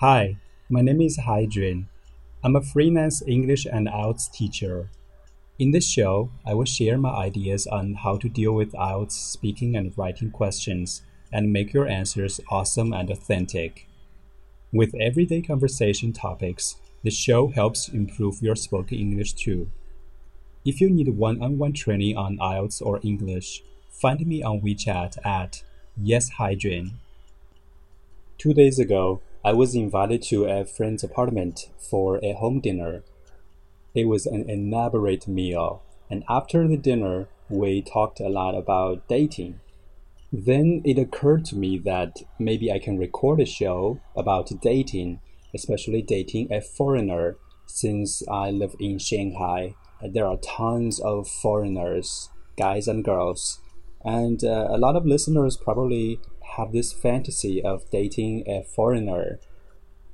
Hi, my name is Haijun. I'm a freelance English and IELTS teacher. In this show, I will share my ideas on how to deal with IELTS speaking and writing questions and make your answers awesome and authentic. With everyday conversation topics, the show helps improve your spoken English too. If you need one on one training on IELTS or English, find me on WeChat at YesHydrin. Two days ago, I was invited to a friend's apartment for a home dinner. It was an elaborate meal, and after the dinner, we talked a lot about dating. Then it occurred to me that maybe I can record a show about dating, especially dating a foreigner, since I live in Shanghai. There are tons of foreigners, guys and girls, and uh, a lot of listeners probably have this fantasy of dating a foreigner.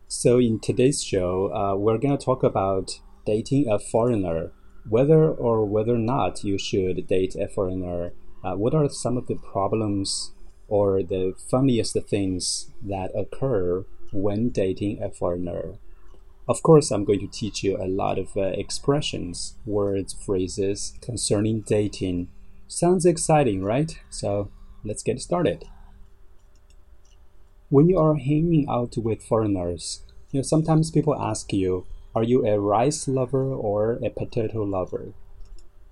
So, in today's show, uh, we're going to talk about dating a foreigner, whether or whether not you should date a foreigner uh, what are some of the problems or the funniest things that occur when dating a foreigner? Of course, I'm going to teach you a lot of uh, expressions, words, phrases concerning dating. Sounds exciting, right? So let's get started. When you are hanging out with foreigners, you know, sometimes people ask you, are you a rice lover or a potato lover?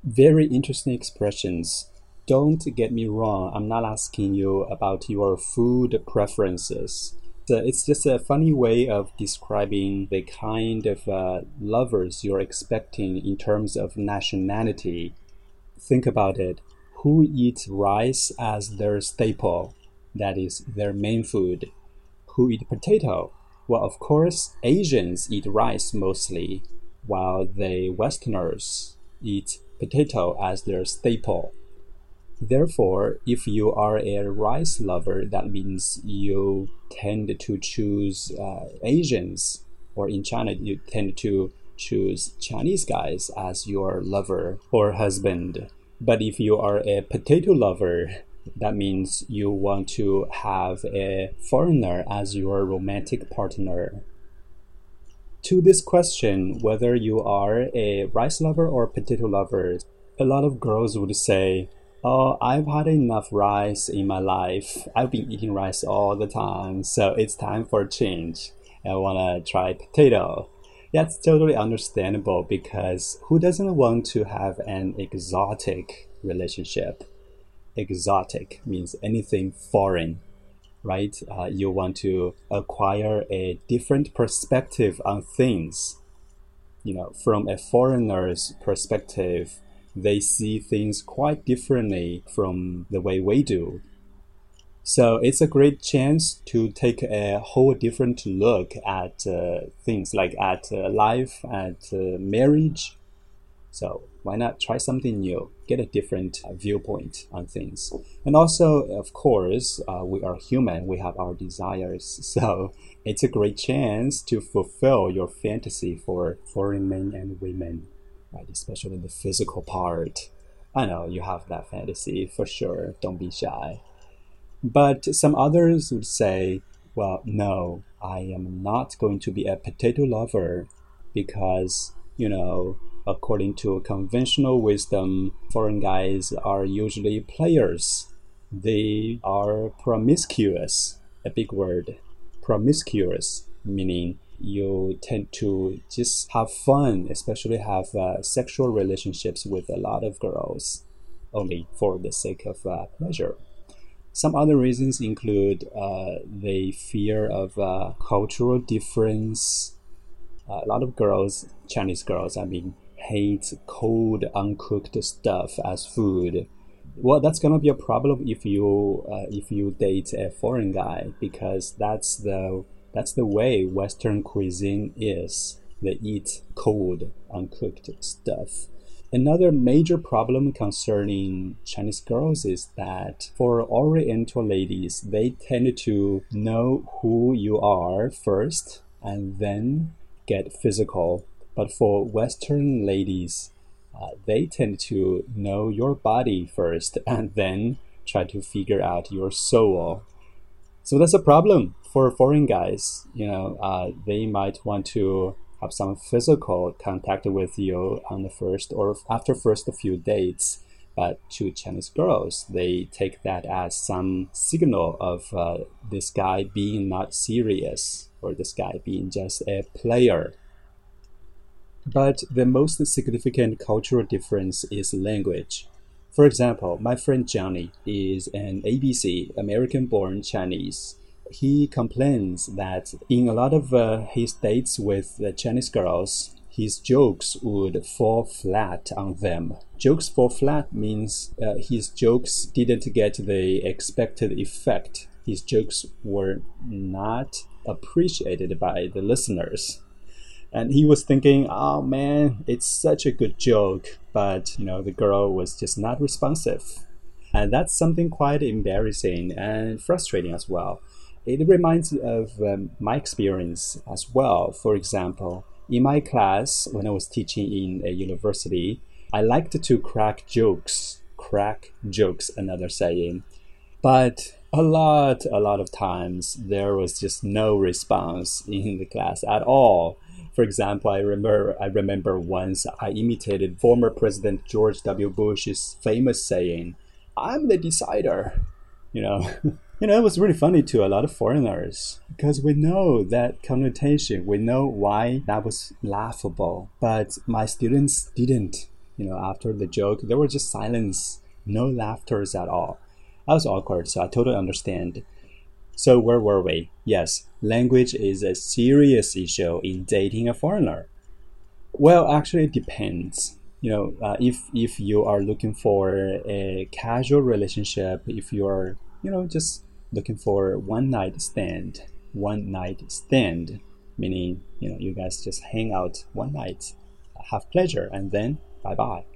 Very interesting expressions don't get me wrong, I'm not asking you about your food preferences. It's just a funny way of describing the kind of uh, lovers you're expecting in terms of nationality. Think about it. Who eats rice as their staple? That is their main food. Who eat potato? Well, of course, Asians eat rice mostly, while the Westerners eat potato as their staple. Therefore, if you are a rice lover, that means you tend to choose uh, Asians, or in China, you tend to choose Chinese guys as your lover or husband. But if you are a potato lover, that means you want to have a foreigner as your romantic partner. To this question, whether you are a rice lover or potato lover, a lot of girls would say, Oh, I've had enough rice in my life. I've been eating rice all the time, so it's time for a change. I want to try potato. That's totally understandable because who doesn't want to have an exotic relationship? Exotic means anything foreign, right? Uh, you want to acquire a different perspective on things. You know, from a foreigner's perspective, they see things quite differently from the way we do. So it's a great chance to take a whole different look at uh, things like at uh, life, at uh, marriage. So why not try something new? Get a different uh, viewpoint on things. And also, of course, uh, we are human. We have our desires. So it's a great chance to fulfill your fantasy for foreign men and women right? Especially the physical part. I know you have that fantasy for sure. Don't be shy. But some others would say, well, no, I am not going to be a potato lover because, you know, according to conventional wisdom, foreign guys are usually players. They are promiscuous, a big word. Promiscuous, meaning you tend to just have fun, especially have uh, sexual relationships with a lot of girls, only for the sake of uh, pleasure. Some other reasons include uh, the fear of uh, cultural difference. A lot of girls, Chinese girls, I mean, hate cold, uncooked stuff as food. Well, that's gonna be a problem if you uh, if you date a foreign guy because that's the that's the way Western cuisine is. They eat cold, uncooked stuff. Another major problem concerning Chinese girls is that for Oriental ladies, they tend to know who you are first and then get physical. But for Western ladies, uh, they tend to know your body first and then try to figure out your soul. So that's a problem for foreign guys, you know, uh, they might want to have some physical contact with you on the first or after first few dates. But to Chinese girls, they take that as some signal of uh, this guy being not serious or this guy being just a player. But the most significant cultural difference is language. For example, my friend Johnny is an ABC, American born Chinese. He complains that in a lot of uh, his dates with the Chinese girls, his jokes would fall flat on them. Jokes fall flat means uh, his jokes didn't get the expected effect. His jokes were not appreciated by the listeners. And he was thinking, oh man, it's such a good joke. But, you know, the girl was just not responsive. And that's something quite embarrassing and frustrating as well. It reminds me of um, my experience as well. For example, in my class, when I was teaching in a university, I liked to crack jokes. Crack jokes, another saying. But a lot, a lot of times, there was just no response in the class at all. For example, I remember I remember once I imitated former President George W. Bush's famous saying, "I'm the decider." You know, you know, it was really funny to a lot of foreigners because we know that connotation, we know why that was laughable, but my students didn't. You know, after the joke, there was just silence, no laughters at all. I was awkward, so I totally understand. So where were we? Yes, language is a serious issue in dating a foreigner. Well, actually, it depends you know, uh, if if you are looking for a casual relationship, if you are, you know, just looking for one night stand, one night stand, meaning you know you guys just hang out one night, have pleasure, and then bye bye.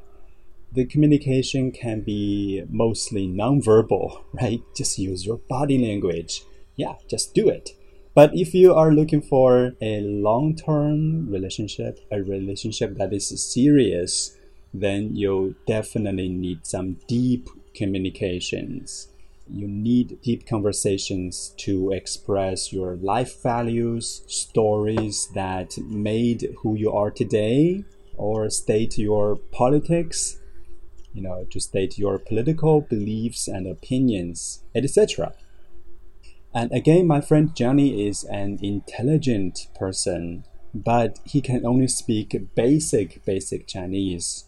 The communication can be mostly nonverbal, right? Just use your body language. Yeah, just do it. But if you are looking for a long term relationship, a relationship that is serious, then you'll definitely need some deep communications. You need deep conversations to express your life values, stories that made who you are today, or state your politics, you know, to state your political beliefs and opinions, etc. And again, my friend Johnny is an intelligent person, but he can only speak basic, basic Chinese.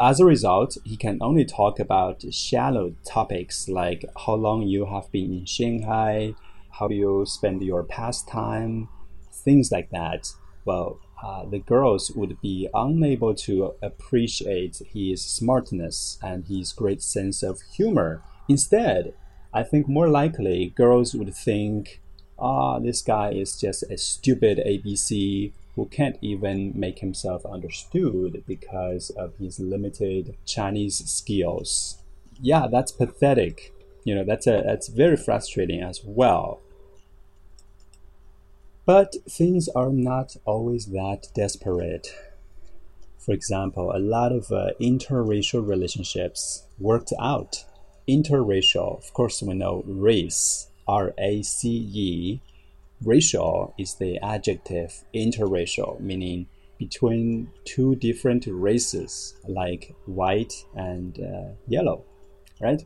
As a result, he can only talk about shallow topics like how long you have been in Shanghai, how you spend your pastime, things like that. Well, uh, the girls would be unable to appreciate his smartness and his great sense of humor. Instead, I think more likely girls would think, ah, oh, this guy is just a stupid ABC who can't even make himself understood because of his limited Chinese skills. Yeah, that's pathetic. You know, that's a that's very frustrating as well. But things are not always that desperate. For example, a lot of uh, interracial relationships worked out. Interracial, of course, we know race, R A C E, Racial is the adjective interracial, meaning between two different races like white and uh, yellow, right?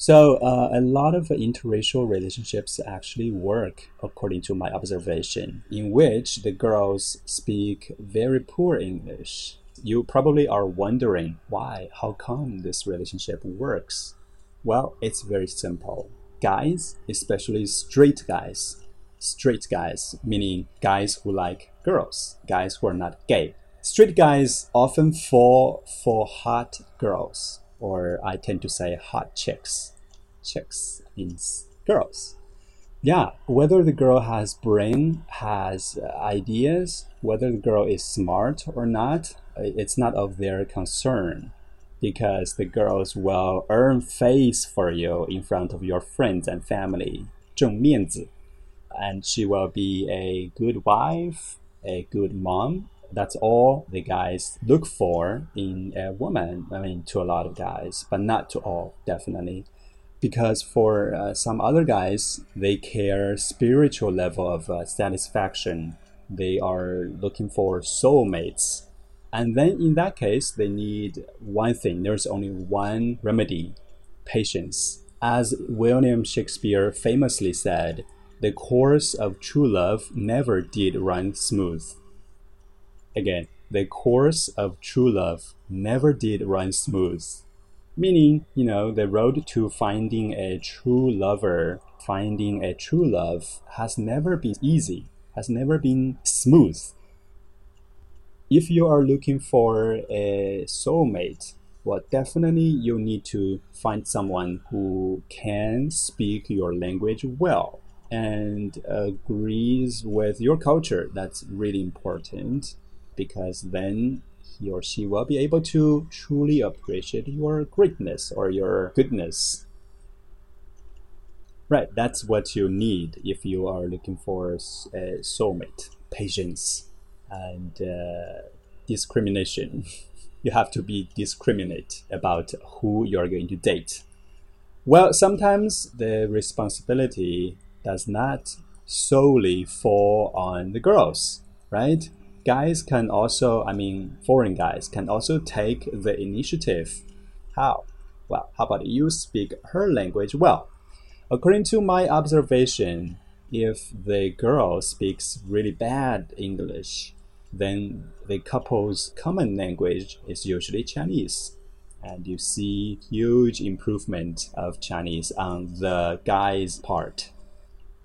So uh, a lot of interracial relationships actually work according to my observation, in which the girls speak very poor English. You probably are wondering why, how come this relationship works? Well, it's very simple guys, especially straight guys, straight guys, meaning guys who like girls, guys who are not gay. Straight guys often fall for hot girls, or I tend to say hot chicks. Chicks means girls. Yeah, whether the girl has brain, has ideas, whether the girl is smart or not, it's not of their concern because the girls will earn face for you in front of your friends and family. 挣面子. And she will be a good wife, a good mom. that's all the guys look for in a woman. I mean, to a lot of guys, but not to all, definitely. because for uh, some other guys, they care spiritual level of uh, satisfaction. They are looking for soulmates. And then in that case, they need one thing. There's only one remedy patience. As William Shakespeare famously said, the course of true love never did run smooth. Again, the course of true love never did run smooth. Meaning, you know, the road to finding a true lover, finding a true love has never been easy, has never been smooth. If you are looking for a soulmate, well, definitely you need to find someone who can speak your language well and agrees with your culture. That's really important because then he or she will be able to truly appreciate your greatness or your goodness. Right, that's what you need if you are looking for a soulmate patience and uh, discrimination. you have to be discriminate about who you're going to date. Well, sometimes the responsibility does not solely fall on the girls, right? Guys can also, I mean, foreign guys can also take the initiative. How? Well, how about you speak her language well? According to my observation, if the girl speaks really bad English, then the couple's common language is usually Chinese. And you see huge improvement of Chinese on the guy's part.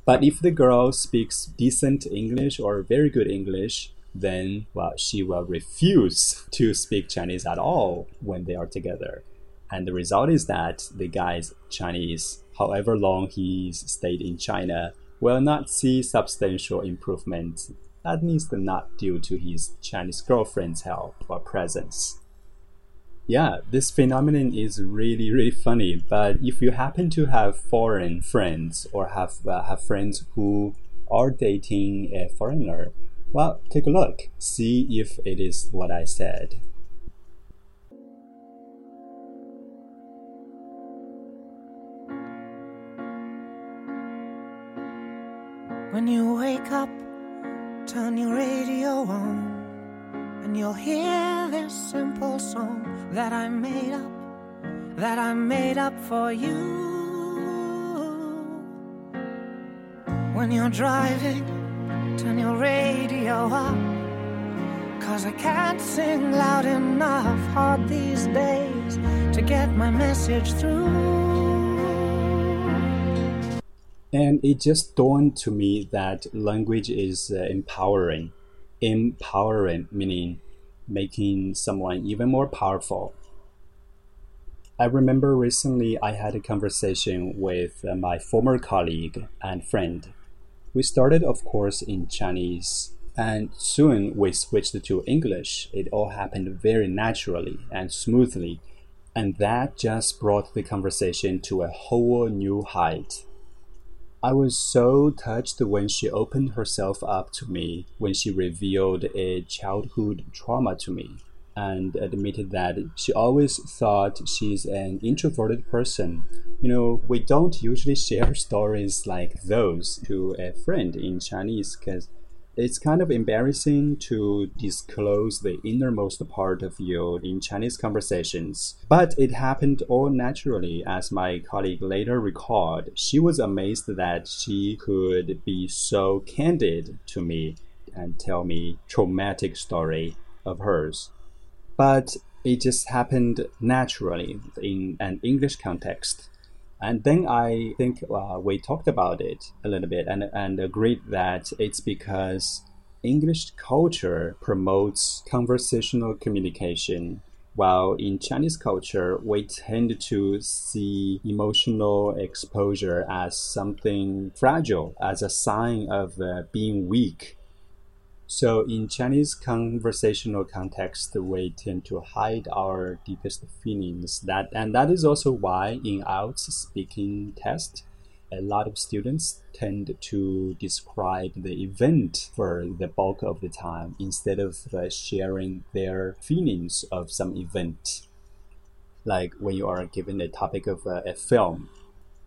But if the girl speaks decent English or very good English, then well, she will refuse to speak Chinese at all when they are together. And the result is that the guy's Chinese, however long he's stayed in China, will not see substantial improvement that means not due to his Chinese girlfriend's help or presence. Yeah, this phenomenon is really, really funny. But if you happen to have foreign friends or have uh, have friends who are dating a foreigner, well, take a look, see if it is what I said. When you wake up Turn your radio on, and you'll hear this simple song that I made up, that I made up for you. When you're driving, turn your radio up, cause I can't sing loud enough hard these days to get my message through. And it just dawned to me that language is uh, empowering. Empowering meaning making someone even more powerful. I remember recently I had a conversation with uh, my former colleague and friend. We started, of course, in Chinese, and soon we switched to English. It all happened very naturally and smoothly, and that just brought the conversation to a whole new height. I was so touched when she opened herself up to me when she revealed a childhood trauma to me and admitted that she always thought she's an introverted person. You know, we don't usually share stories like those to a friend in Chinese because it's kind of embarrassing to disclose the innermost part of you in Chinese conversations. But it happened all naturally, as my colleague later recalled. She was amazed that she could be so candid to me and tell me traumatic story of hers. But it just happened naturally in an English context. And then I think uh, we talked about it a little bit and, and agreed that it's because English culture promotes conversational communication, while in Chinese culture, we tend to see emotional exposure as something fragile, as a sign of uh, being weak so in Chinese conversational context, we tend to hide our deepest feelings. That and that is also why in IELTS speaking test, a lot of students tend to describe the event for the bulk of the time instead of uh, sharing their feelings of some event. Like when you are given a topic of uh, a film,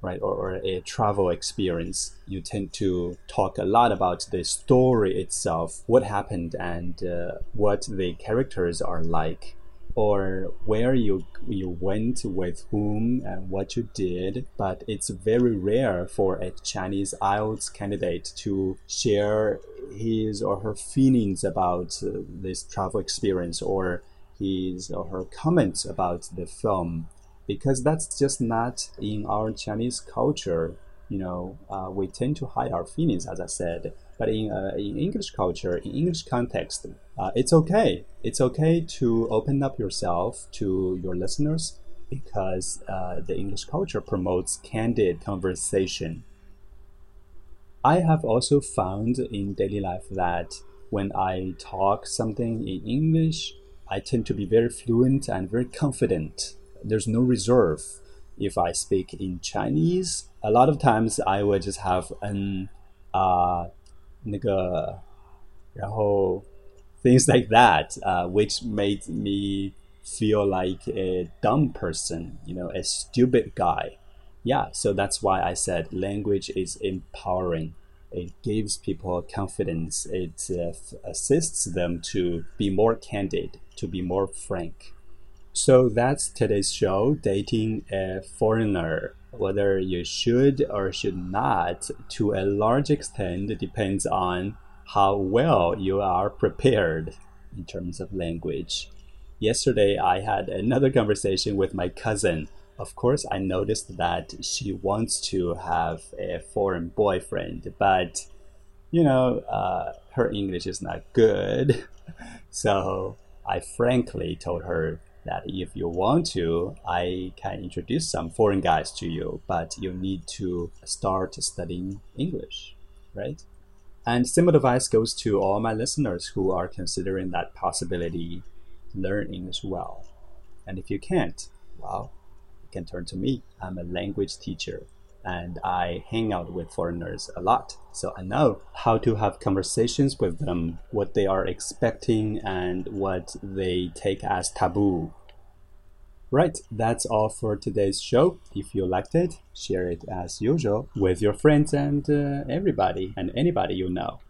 right, or, or a travel experience, you tend to talk a lot about the story itself, what happened, and uh, what the characters are like, or where you you went with whom and what you did. But it's very rare for a Chinese IELTS candidate to share his or her feelings about uh, this travel experience or his or her comments about the film because that's just not in our Chinese culture. You know, uh, we tend to hide our feelings, as I said. But in uh, in English culture, in English context, uh, it's okay. It's okay to open up yourself to your listeners because uh, the English culture promotes candid conversation. I have also found in daily life that when I talk something in English, I tend to be very fluent and very confident there's no reserve. If I speak in Chinese, a lot of times I would just have an uh, 那个，然后 things like that, uh, which made me feel like a dumb person, you know, a stupid guy. Yeah, so that's why I said language is empowering. It gives people confidence. It uh, assists them to be more candid, to be more frank. So that's today's show dating a foreigner. Whether you should or should not, to a large extent, depends on how well you are prepared in terms of language. Yesterday, I had another conversation with my cousin. Of course, I noticed that she wants to have a foreign boyfriend, but you know, uh, her English is not good. So I frankly told her that if you want to, I can introduce some foreign guys to you, but you need to start studying English, right? And similar advice goes to all my listeners who are considering that possibility learn English well. And if you can't, well, you can turn to me. I'm a language teacher and I hang out with foreigners a lot. So I know how to have conversations with them, what they are expecting, and what they take as taboo. Right, that's all for today's show. If you liked it, share it as usual with your friends and uh, everybody and anybody you know.